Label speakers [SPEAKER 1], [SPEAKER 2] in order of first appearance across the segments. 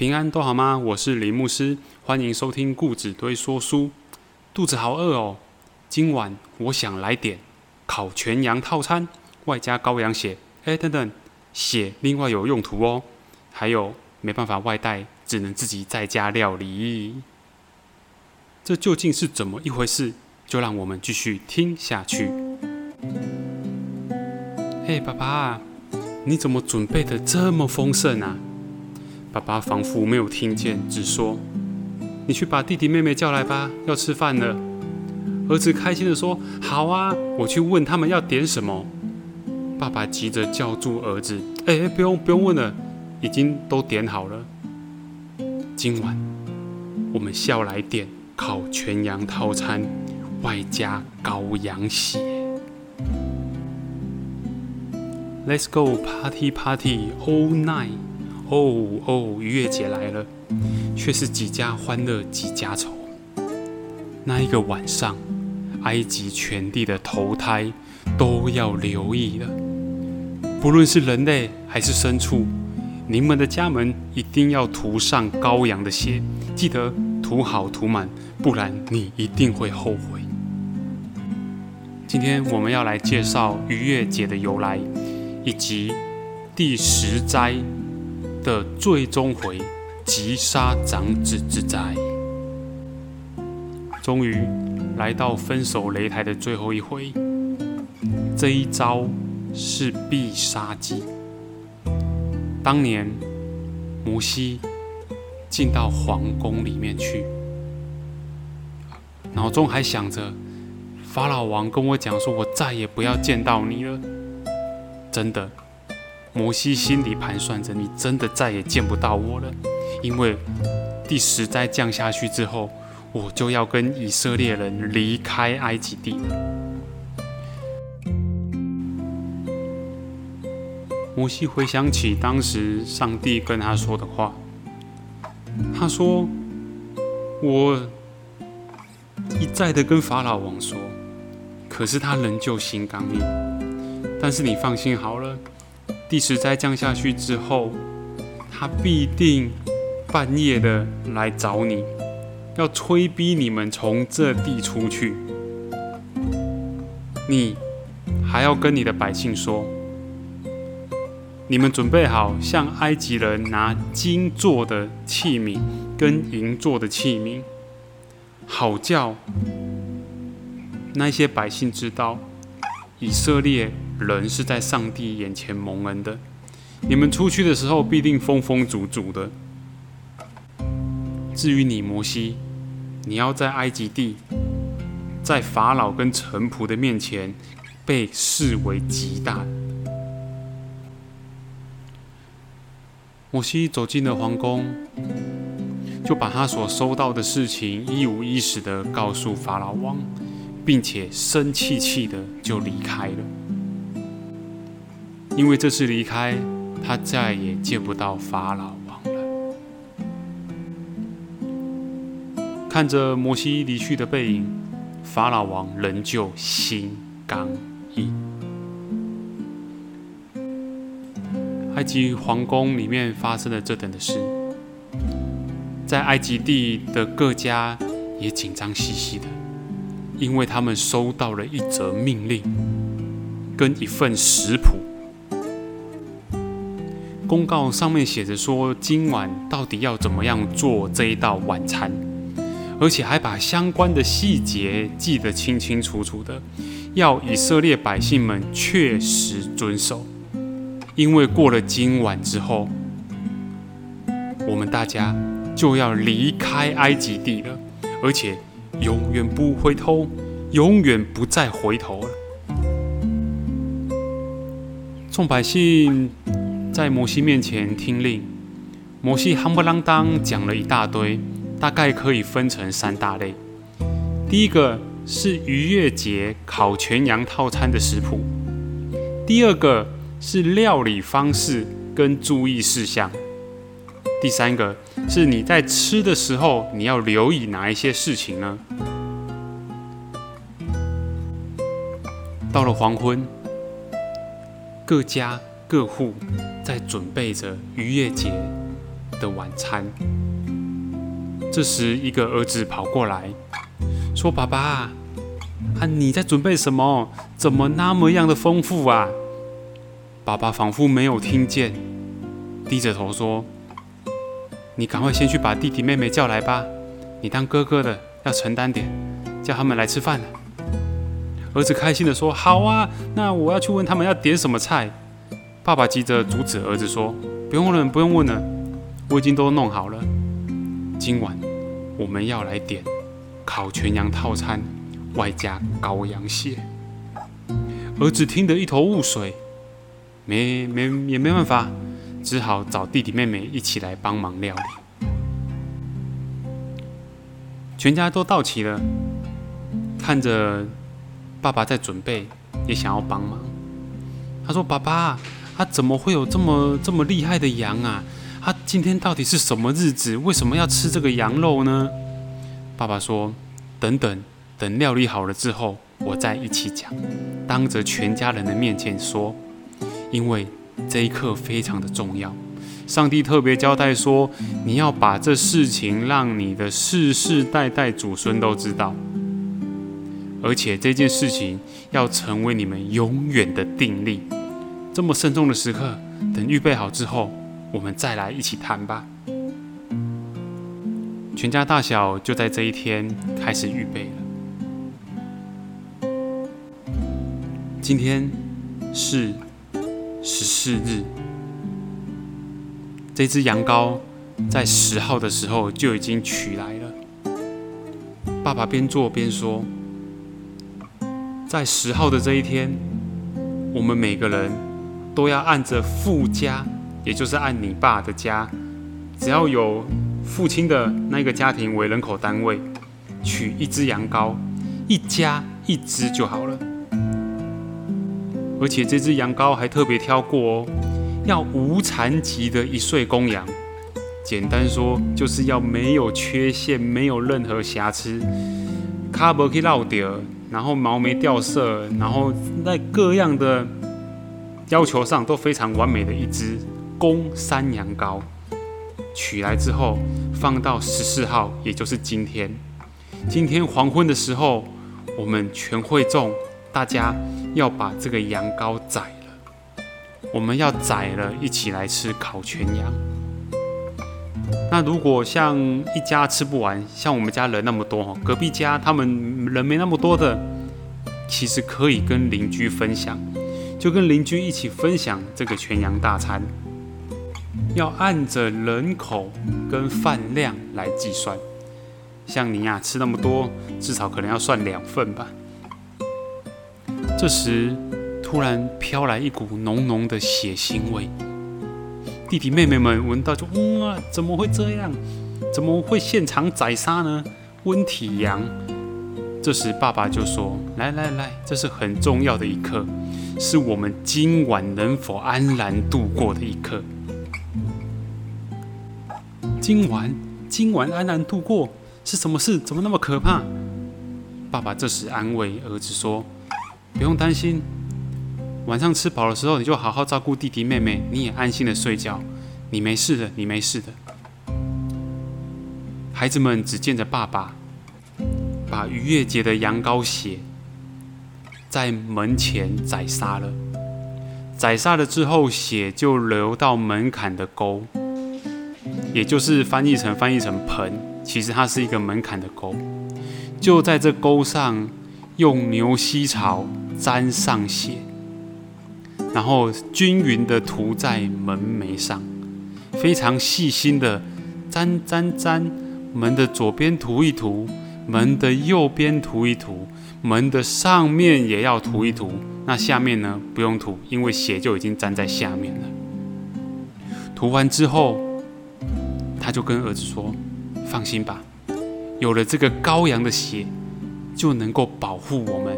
[SPEAKER 1] 平安都好吗？我是林牧师，欢迎收听顾子堆说书。肚子好饿哦，今晚我想来点烤全羊套餐，外加羔羊血。哎，等等，血另外有用途哦。还有没办法外带，只能自己在家料理。这究竟是怎么一回事？就让我们继续听下去。嘿，爸爸，你怎么准备的这么丰盛啊？爸爸仿佛没有听见，只说：“你去把弟弟妹妹叫来吧，要吃饭了。”儿子开心的说：“好啊，我去问他们要点什么。”爸爸急着叫住儿子：“哎，不用不用问了，已经都点好了。今晚我们笑来点烤全羊套餐，外加羔羊血。Let's go party party all night。”哦哦，逾越节来了，却是几家欢乐几家愁。那一个晚上，埃及全地的头胎都要留意了。不论是人类还是牲畜，你们的家门一定要涂上羔羊的血，记得涂好涂满，不然你一定会后悔。今天我们要来介绍逾越节的由来，以及第十斋。的最终回，击杀长子之灾。终于来到分手擂台的最后一回，这一招是必杀技。当年摩西进到皇宫里面去，脑中还想着法老王跟我讲说，我再也不要见到你了。真的。摩西心里盘算着：“你真的再也见不到我了，因为第十灾降下去之后，我就要跟以色列人离开埃及地。”摩西回想起当时上帝跟他说的话，他说：“我一再的跟法老王说，可是他仍旧心刚硬。但是你放心好了。”第十灾降下去之后，他必定半夜的来找你，要催逼你们从这地出去。你还要跟你的百姓说：你们准备好向埃及人拿金做的器皿跟银做的器皿，好叫那些百姓知道以色列。人是在上帝眼前蒙恩的，你们出去的时候必定风风足足的。至于你摩西，你要在埃及地，在法老跟臣仆的面前被视为极大。摩西走进了皇宫，就把他所收到的事情一五一十的告诉法老王，并且生气气的就离开了。因为这次离开，他再也见不到法老王了。看着摩西离去的背影，法老王仍旧心刚硬。埃及皇宫里面发生了这等的事，在埃及地的各家也紧张兮兮的，因为他们收到了一则命令，跟一份食谱。公告上面写着说，今晚到底要怎么样做这一道晚餐，而且还把相关的细节记得清清楚楚的，要以色列百姓们确实遵守。因为过了今晚之后，我们大家就要离开埃及地了，而且永远不回头，永远不再回头了。众百姓。在摩西面前听令，摩西夯不啷当讲了一大堆，大概可以分成三大类。第一个是逾越节烤全羊套餐的食谱，第二个是料理方式跟注意事项，第三个是你在吃的时候你要留意哪一些事情呢？到了黄昏，各家各户。在准备着逾越节的晚餐。这时，一个儿子跑过来，说：“爸爸，啊，你在准备什么？怎么那么样的丰富啊？”爸爸仿佛没有听见，低着头说：“你赶快先去把弟弟妹妹叫来吧。你当哥哥的要承担点，叫他们来吃饭了。”儿子开心的说：“好啊，那我要去问他们要点什么菜。”爸爸急着阻止儿子说：“不用问了，不用问了，我已经都弄好了。今晚我们要来点烤全羊套餐，外加羔羊蟹。”儿子听得一头雾水。没没也没办法，只好找弟弟妹妹一起来帮忙料理。全家都到齐了，看着爸爸在准备，也想要帮忙。他说：“爸爸，他怎么会有这么这么厉害的羊啊？他今天到底是什么日子？为什么要吃这个羊肉呢？”爸爸说：“等等，等料理好了之后，我再一起讲，当着全家人的面前说。”因为这一刻非常的重要，上帝特别交代说，你要把这事情让你的世世代代祖孙都知道，而且这件事情要成为你们永远的定力。这么慎重的时刻，等预备好之后，我们再来一起谈吧。全家大小就在这一天开始预备了。今天是。十四日，这只羊羔在十号的时候就已经取来了。爸爸边做边说：“在十号的这一天，我们每个人都要按着父家，也就是按你爸的家，只要有父亲的那个家庭为人口单位，取一只羊羔，一家一只就好了。”而且这只羊羔还特别挑过哦，要无残疾的一岁公羊。简单说，就是要没有缺陷、没有任何瑕疵，卡不可以落掉，然后毛没掉色，然后在各样的要求上都非常完美的一只公山羊羔。取来之后，放到十四号，也就是今天。今天黄昏的时候，我们全会众大家。要把这个羊羔宰了，我们要宰了，一起来吃烤全羊。那如果像一家吃不完，像我们家人那么多，隔壁家他们人没那么多的，其实可以跟邻居分享，就跟邻居一起分享这个全羊大餐。要按着人口跟饭量来计算，像你呀吃那么多，至少可能要算两份吧。这时，突然飘来一股浓浓的血腥味。弟弟妹妹们闻到就，哇，怎么会这样？怎么会现场宰杀呢？温体羊。这时，爸爸就说：“来来来，这是很重要的一刻，是我们今晚能否安然度过的一刻。今晚，今晚安然度过是什么事？怎么那么可怕？”爸爸这时安慰儿子说。不用担心，晚上吃饱的时候，你就好好照顾弟弟妹妹，你也安心的睡觉。你没事的，你没事的。孩子们只见着爸爸把逾越节的羊羔血在门前宰杀了，宰杀了之后，血就流到门槛的沟，也就是翻译成翻译成盆，其实它是一个门槛的沟，就在这沟上。用牛膝草沾上血，然后均匀的涂在门楣上，非常细心的沾沾沾，门的左边涂一涂，门的右边涂一涂，门的上面也要涂一涂。那下面呢？不用涂，因为血就已经沾在下面了。涂完之后，他就跟儿子说：“放心吧，有了这个羔羊的血。”就能够保护我们，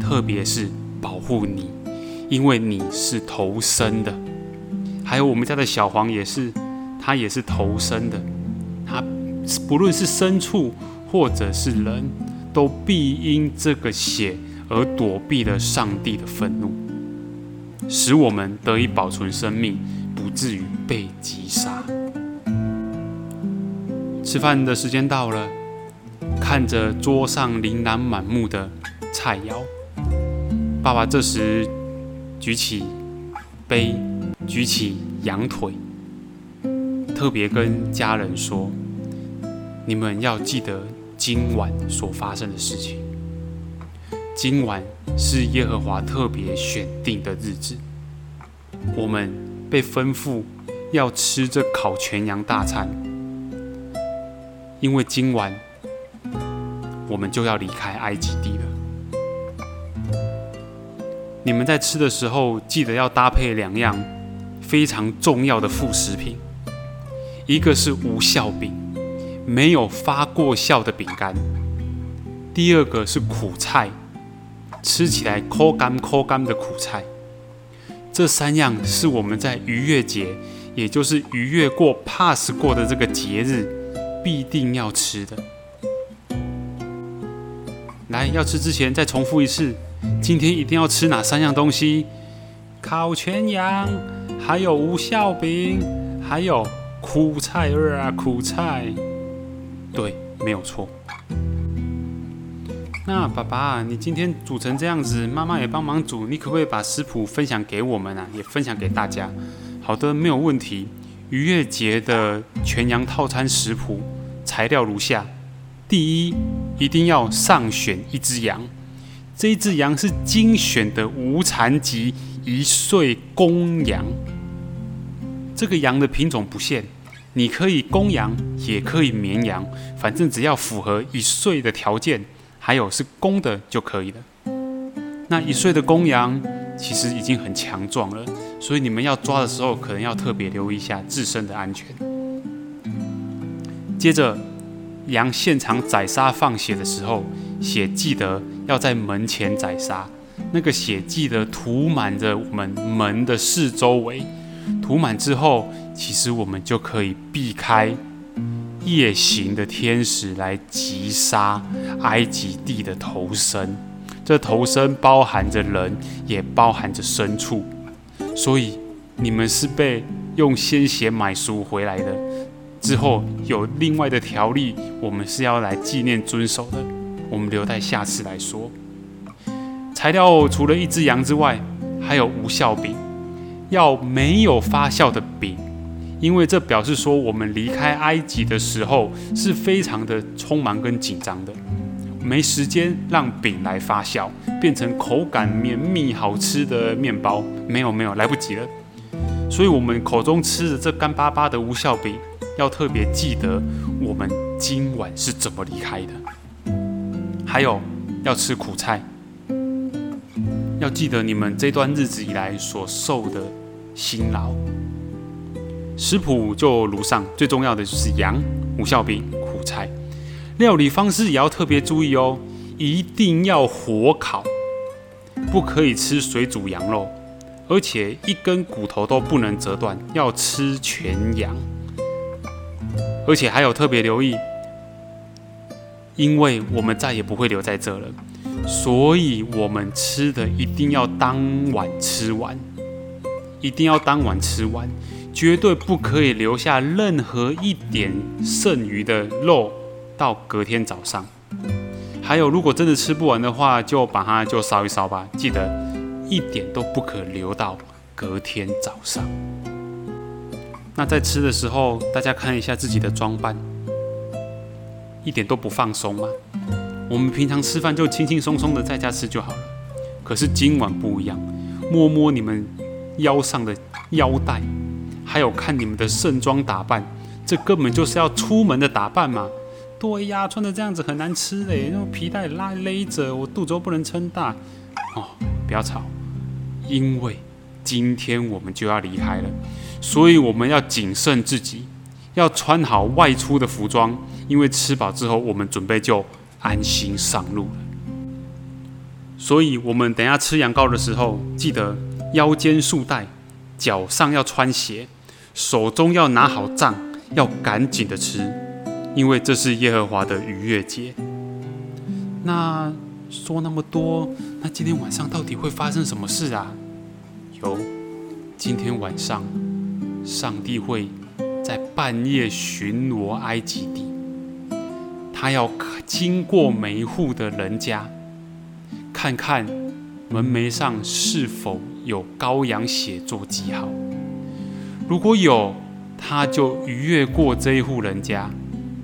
[SPEAKER 1] 特别是保护你，因为你是头生的。还有我们家的小黄也是，它也是头生的。它不论是牲畜或者是人，都必因这个血而躲避了上帝的愤怒，使我们得以保存生命，不至于被击杀。吃饭的时间到了，看着桌上琳琅满目的菜肴，爸爸这时举起杯，举起羊腿，特别跟家人说：“你们要记得今晚所发生的事情。今晚是耶和华特别选定的日子，我们被吩咐要吃这烤全羊大餐。”因为今晚我们就要离开埃及地了。你们在吃的时候，记得要搭配两样非常重要的副食品，一个是无效饼，没有发过酵的饼干；第二个是苦菜，吃起来抠干抠干的苦菜。这三样是我们在逾越节，也就是逾越过 pass 过的这个节日。必定要吃的。来，要吃之前再重复一次，今天一定要吃哪三样东西？烤全羊，还有无效饼，还有苦菜二啊，苦菜。对，没有错。那爸爸，你今天煮成这样子，妈妈也帮忙煮，你可不可以把食谱分享给我们啊？也分享给大家。好的，没有问题。逾越节的全羊套餐食谱材料如下：第一，一定要上选一只羊，这一只羊是精选的无残疾一岁公羊。这个羊的品种不限，你可以公羊，也可以绵羊，反正只要符合一岁的条件，还有是公的就可以了。那一岁的公羊其实已经很强壮了。所以你们要抓的时候，可能要特别留意一下自身的安全。接着，羊现场宰杀放血的时候，血记得要在门前宰杀。那个血记得涂满着我们门的四周围。涂满之后，其实我们就可以避开夜行的天使来击杀埃及地的头身。这头身包含着人，也包含着牲畜。所以你们是被用鲜血买赎回来的，之后有另外的条例，我们是要来纪念遵守的。我们留待下次来说。材料除了一只羊之外，还有无效饼，要没有发酵的饼，因为这表示说我们离开埃及的时候是非常的匆忙跟紧张的。没时间让饼来发酵，变成口感绵密、好吃的面包。没有，没有，来不及了。所以，我们口中吃的这干巴巴的无效饼，要特别记得我们今晚是怎么离开的。还有，要吃苦菜，要记得你们这段日子以来所受的辛劳。食谱就如上，最重要的就是羊、无效饼、苦菜。料理方式也要特别注意哦，一定要火烤，不可以吃水煮羊肉，而且一根骨头都不能折断，要吃全羊。而且还有特别留意，因为我们再也不会留在这了，所以我们吃的一定要当晚吃完，一定要当晚吃完，绝对不可以留下任何一点剩余的肉。到隔天早上，还有，如果真的吃不完的话，就把它就烧一烧吧。记得一点都不可留到隔天早上。那在吃的时候，大家看一下自己的装扮，一点都不放松吗？我们平常吃饭就轻轻松松的在家吃就好了。可是今晚不一样，摸摸你们腰上的腰带，还有看你们的盛装打扮，这根本就是要出门的打扮嘛。对呀，穿的这样子很难吃嘞，那种皮带拉勒着，我肚子不能撑大。哦，不要吵，因为今天我们就要离开了，所以我们要谨慎自己，要穿好外出的服装，因为吃饱之后，我们准备就安心上路了。所以，我们等下吃羊羔的时候，记得腰间束带，脚上要穿鞋，手中要拿好杖，要赶紧的吃。因为这是耶和华的逾越节。那说那么多，那今天晚上到底会发生什么事啊？有，今天晚上，上帝会在半夜巡逻埃及地，他要经过每一户的人家，看看门楣上是否有羔羊血做记号。如果有，他就逾越过这一户人家，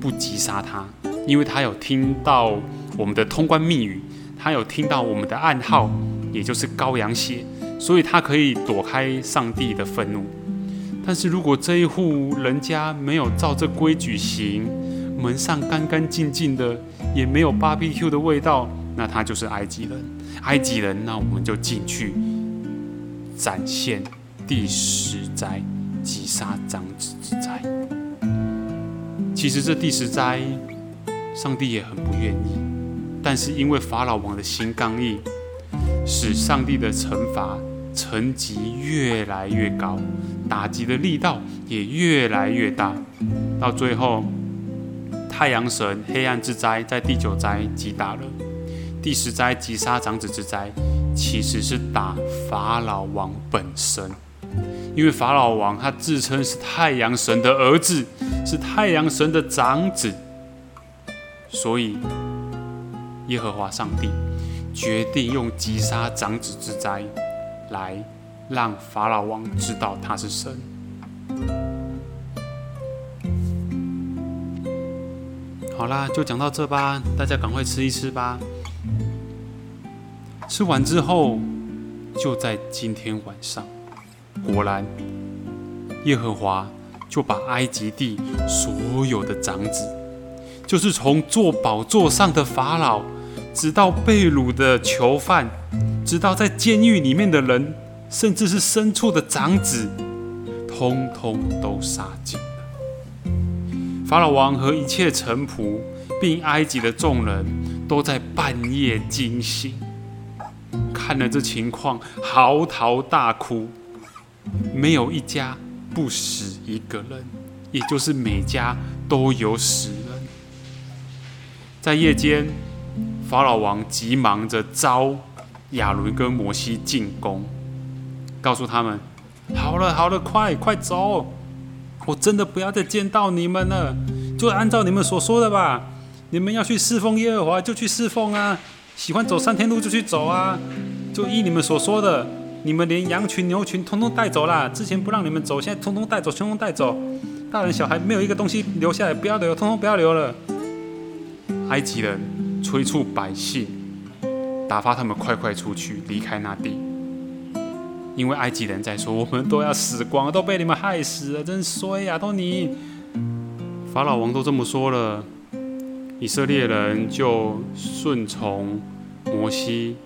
[SPEAKER 1] 不击杀他，因为他有听到我们的通关密语，他有听到我们的暗号，也就是羔羊血，所以他可以躲开上帝的愤怒。但是如果这一户人家没有照这规矩行，门上干干净净的，也没有 BBQ 的味道，那他就是埃及人。埃及人，那我们就进去展现第十灾，击杀长子之灾。其实这第十灾，上帝也很不愿意，但是因为法老王的心刚硬，使上帝的惩罚层级越来越高，打击的力道也越来越大，到最后。太阳神黑暗之灾在第九灾击打了，第十灾击杀长子之灾，其实是打法老王本身，因为法老王他自称是太阳神的儿子，是太阳神的长子，所以耶和华上帝决定用击杀长子之灾来让法老王知道他是神。好啦，就讲到这吧，大家赶快吃一吃吧。吃完之后，就在今天晚上，果然，耶和华就把埃及地所有的长子，就是从坐宝座上的法老，直到被掳的囚犯，直到在监狱里面的人，甚至是牲畜的长子，通通都杀尽了。法老王和一切臣仆，并埃及的众人都在半夜惊醒，看了这情况，嚎啕大哭。没有一家不死一个人，也就是每家都有死人。在夜间，法老王急忙着招亚伦跟摩西进宫，告诉他们：“好了好了，快快走。”我真的不要再见到你们了，就按照你们所说的吧。你们要去侍奉耶和华，就去侍奉啊；喜欢走三天路就去走啊。就依你们所说的，你们连羊群、牛群通通带走啦。之前不让你们走，现在通通带走，通通带走。大人小孩没有一个东西留下来，不要留，通通不要留了。埃及人催促百姓，打发他们快快出去，离开那地。因为埃及人在说，我们都要死光，都被你们害死了，真衰呀！都你法老王都这么说了，以色列人就顺从摩西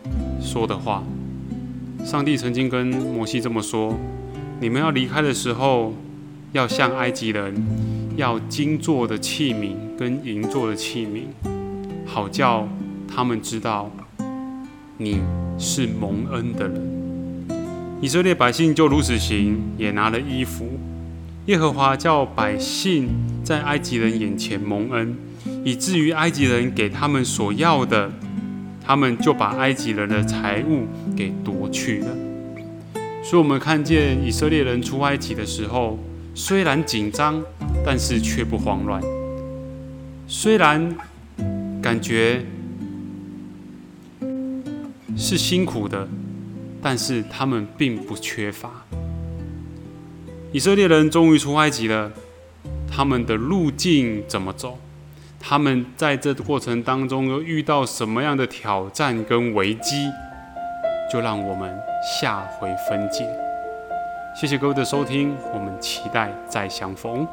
[SPEAKER 1] 说的话。上帝曾经跟摩西这么说：你们要离开的时候，要向埃及人要金做的器皿跟银做的器皿，好叫他们知道你是蒙恩的人。以色列百姓就如此行，也拿了衣服。耶和华叫百姓在埃及人眼前蒙恩，以至于埃及人给他们所要的，他们就把埃及人的财物给夺去了。所以，我们看见以色列人出埃及的时候，虽然紧张，但是却不慌乱；虽然感觉是辛苦的。但是他们并不缺乏。以色列人终于出埃及了，他们的路径怎么走？他们在这过程当中又遇到什么样的挑战跟危机？就让我们下回分解。谢谢各位的收听，我们期待再相逢。